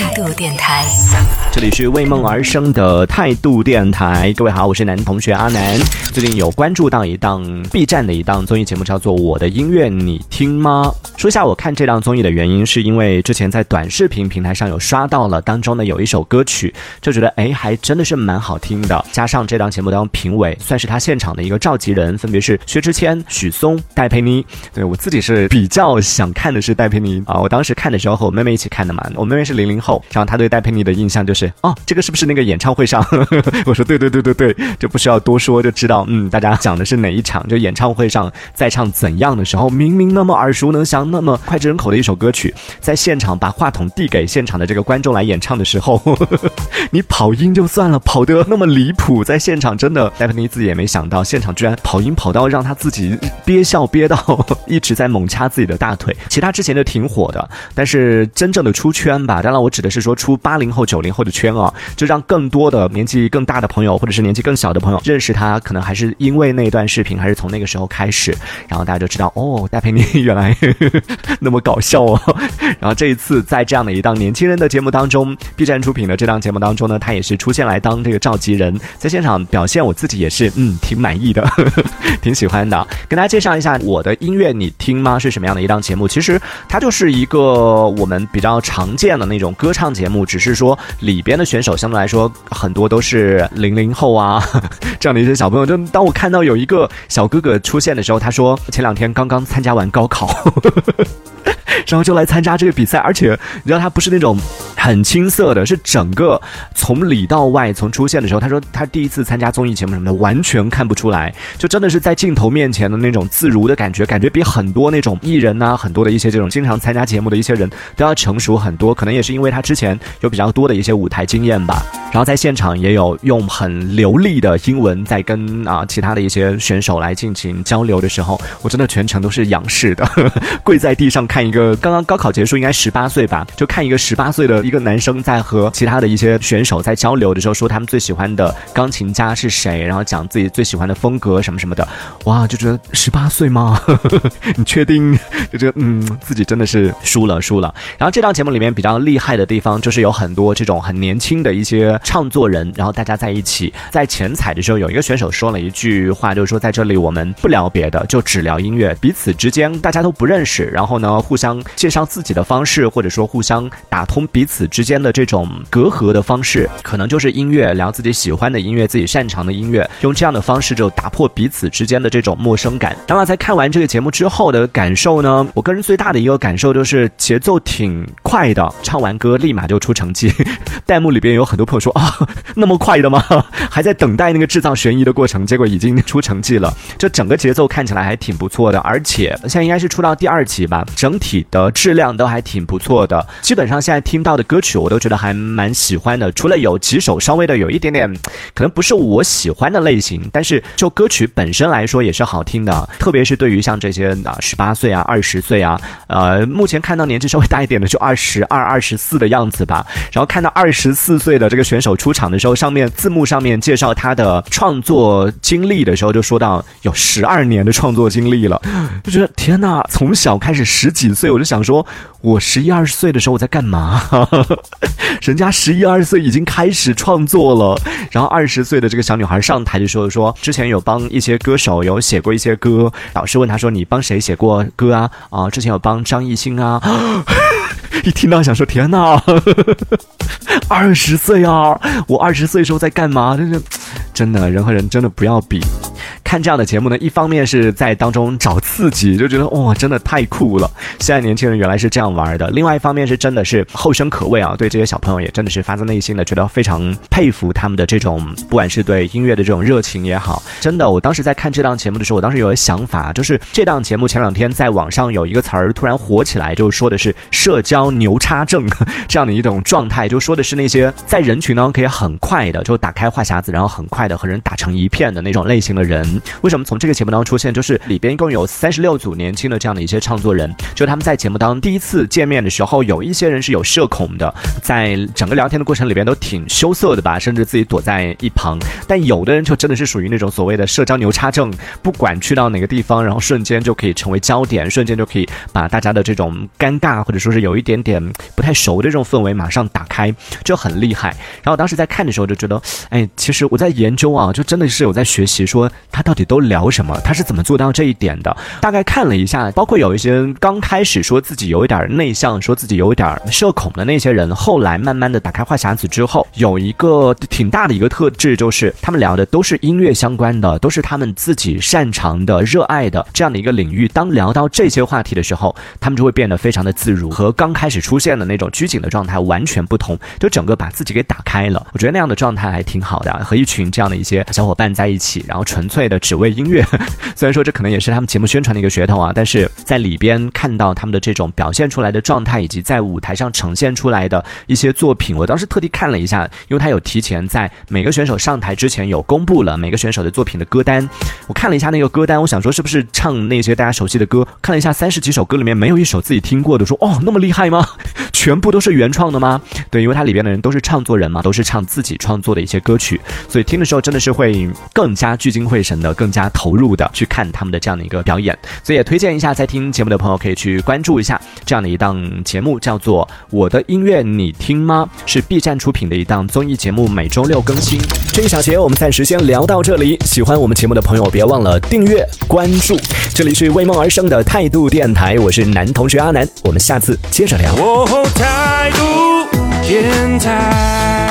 Yeah. 度电台，这里是为梦而生的态度电台。各位好，我是男同学阿南。最近有关注到一档 B 站的一档综艺节目，叫做《我的音乐你听吗》。说一下我看这档综艺的原因，是因为之前在短视频平台上有刷到了当中呢有一首歌曲，就觉得哎还真的是蛮好听的。加上这档节目当中评委算是他现场的一个召集人，分别是薛之谦、许嵩、戴佩妮。对我自己是比较想看的是戴佩妮啊，我当时看的时候和我妹妹一起看的嘛，我妹妹是零零后，然后他对戴佩妮的印象就是哦，这个是不是那个演唱会上？我说对对对对对，就不需要多说就知道，嗯，大家讲的是哪一场？就演唱会上在唱怎样的时候，明明那么耳熟能详，那么脍炙人口的一首歌曲，在现场把话筒递给现场的这个观众来演唱的时候，你跑音就算了，跑得那么离谱，在现场真的戴佩妮自己也没想到，现场居然跑音跑到让她自己憋笑憋到一直在猛掐自己的大腿。其他之前就挺火的，但是真正的出圈吧，当然我指的是说出八零后九零后的圈啊，就让更多的年纪更大的朋友或者是年纪更小的朋友认识他，可能还是因为那段视频，还是从那个时候开始，然后大家就知道哦，戴佩妮 原来那么搞笑哦。然后这一次在这样的一档年轻人的节目当中，B 站出品的这档节目当中呢，他也是出现来当这个召集人，在现场表现，我自己也是嗯挺满意的，挺喜欢的。跟大家介绍一下我的音乐你听吗？是什么样的一档节目？其实它就是一个我们比较常见的那种歌唱节目，只是说里边的选手相对来说很多都是零零后啊 这样的一些小朋友。就当我看到有一个小哥哥出现的时候，他说前两天刚刚参加完高考。然后就来参加这个比赛，而且你知道他不是那种很青涩的，是整个从里到外，从出现的时候，他说他第一次参加综艺节目什么的，完全看不出来，就真的是在镜头面前的那种自如的感觉，感觉比很多那种艺人呐，很多的一些这种经常参加节目的一些人都要成熟很多。可能也是因为他之前有比较多的一些舞台经验吧。然后在现场也有用很流利的英文在跟啊其他的一些选手来进行交流的时候，我真的全程都是仰视的，跪在地上看一个。刚刚高考结束，应该十八岁吧？就看一个十八岁的一个男生在和其他的一些选手在交流的时候，说他们最喜欢的钢琴家是谁，然后讲自己最喜欢的风格什么什么的。哇，就觉得十八岁吗？你确定？就觉得嗯，自己真的是输了输了。然后这档节目里面比较厉害的地方，就是有很多这种很年轻的一些唱作人，然后大家在一起在前彩的时候，有一个选手说了一句话，就是说在这里我们不聊别的，就只聊音乐，彼此之间大家都不认识，然后呢互相。介绍自己的方式，或者说互相打通彼此之间的这种隔阂的方式，可能就是音乐，聊自己喜欢的音乐，自己擅长的音乐，用这样的方式就打破彼此之间的这种陌生感。当然，在看完这个节目之后的感受呢，我个人最大的一个感受就是节奏挺快的，唱完歌立马就出成绩。弹幕里边有很多朋友说啊，那么快的吗？还在等待那个制造悬疑的过程，结果已经出成绩了。这整个节奏看起来还挺不错的，而且现在应该是出到第二集吧，整体的质量都还挺不错的。基本上现在听到的歌曲我都觉得还蛮喜欢的，除了有几首稍微的有一点点可能不是我喜欢的类型，但是就歌曲本身来说也是好听的。特别是对于像这些啊十八岁啊二十岁啊，呃目前看到年纪稍微大一点的就二十二二十四的样子吧，然后看到二十四岁的这个选手出场的时候，上面字幕上面介绍他的创作经历的时候，就说到有十二年的创作经历了，就觉得天呐，从小开始十几岁，就想说，我十一二十岁的时候我在干嘛？人家十一二十岁已经开始创作了，然后二十岁的这个小女孩上台的时候说，之前有帮一些歌手有写过一些歌，老师问她说，你帮谁写过歌啊？啊，之前有帮张艺兴啊。一听到想说天哪，二十岁啊！我二十岁时候在干嘛？真是，真的人和人真的不要比。看这样的节目呢，一方面是在当中找刺激，就觉得哇，真的太酷了！现在年轻人原来是这样玩的。另外一方面是真的是后生可畏啊，对这些小朋友也真的是发自内心的觉得非常佩服他们的这种，不管是对音乐的这种热情也好。真的，我当时在看这档节目的时候，我当时有个想法，就是这档节目前两天在网上有一个词儿突然火起来，就说的是社交牛叉症 这样的一种状态，就说的是那些在人群呢可以很快的就打开话匣子，然后很快的和人打成一片的那种类型的人。为什么从这个节目当中出现？就是里边一共有三十六组年轻的这样的一些创作人，就他们在节目当中第一次见面的时候，有一些人是有社恐的，在整个聊天的过程里边都挺羞涩的吧，甚至自己躲在一旁。但有的人就真的是属于那种所谓的社交牛叉症，不管去到哪个地方，然后瞬间就可以成为焦点，瞬间就可以把大家的这种尴尬或者说是有一点点不太熟的这种氛围马上打开，就很厉害。然后当时在看的时候就觉得，哎，其实我在研究啊，就真的是有在学习，说他到到底都聊什么，他是怎么做到这一点的。大概看了一下，包括有一些刚开始说自己有一点内向，说自己有一点社恐的那些人，后来慢慢的打开话匣子之后，有一个挺大的一个特质，就是他们聊的都是音乐相关的，都是他们自己擅长的、热爱的这样的一个领域。当聊到这些话题的时候，他们就会变得非常的自如，和刚开始出现的那种拘谨的状态完全不同，就整个把自己给打开了。我觉得那样的状态还挺好的，和一群这样的一些小伙伴在一起，然后纯粹的只为音乐。虽然说这可能也是他们节目宣传的一个噱头啊，但是在里边看到他们的这种表现出来的状态，以及在舞台上呈现出来的一些作品，我当时特地看了一下，因为他有提前在每个选手上台之前有公布了每个选手的作品的歌单。我看了一下那个歌单，我想说是不是唱那些大家熟悉的歌？看了一下三十几首歌里面没有一首自己听过的，说哦那么厉害吗？全部都是原创的吗？对，因为它里边的人都是唱作人嘛，都是唱自己创作的一些歌曲，所以听的时候真的是会更加聚精会神的，更加投入的去看他们的这样的一个表演。所以也推荐一下在听节目的朋友可以去关注一下这样的一档节目，叫做《我的音乐你听吗》，是 B 站出品的一档综艺节目，每周六更新。这一小节我们暂时先聊到这里，喜欢我们节目的朋友别忘了订阅关注。这里是为梦而生的态度电台，我是男同学阿南，我们下次接着聊。态度电台。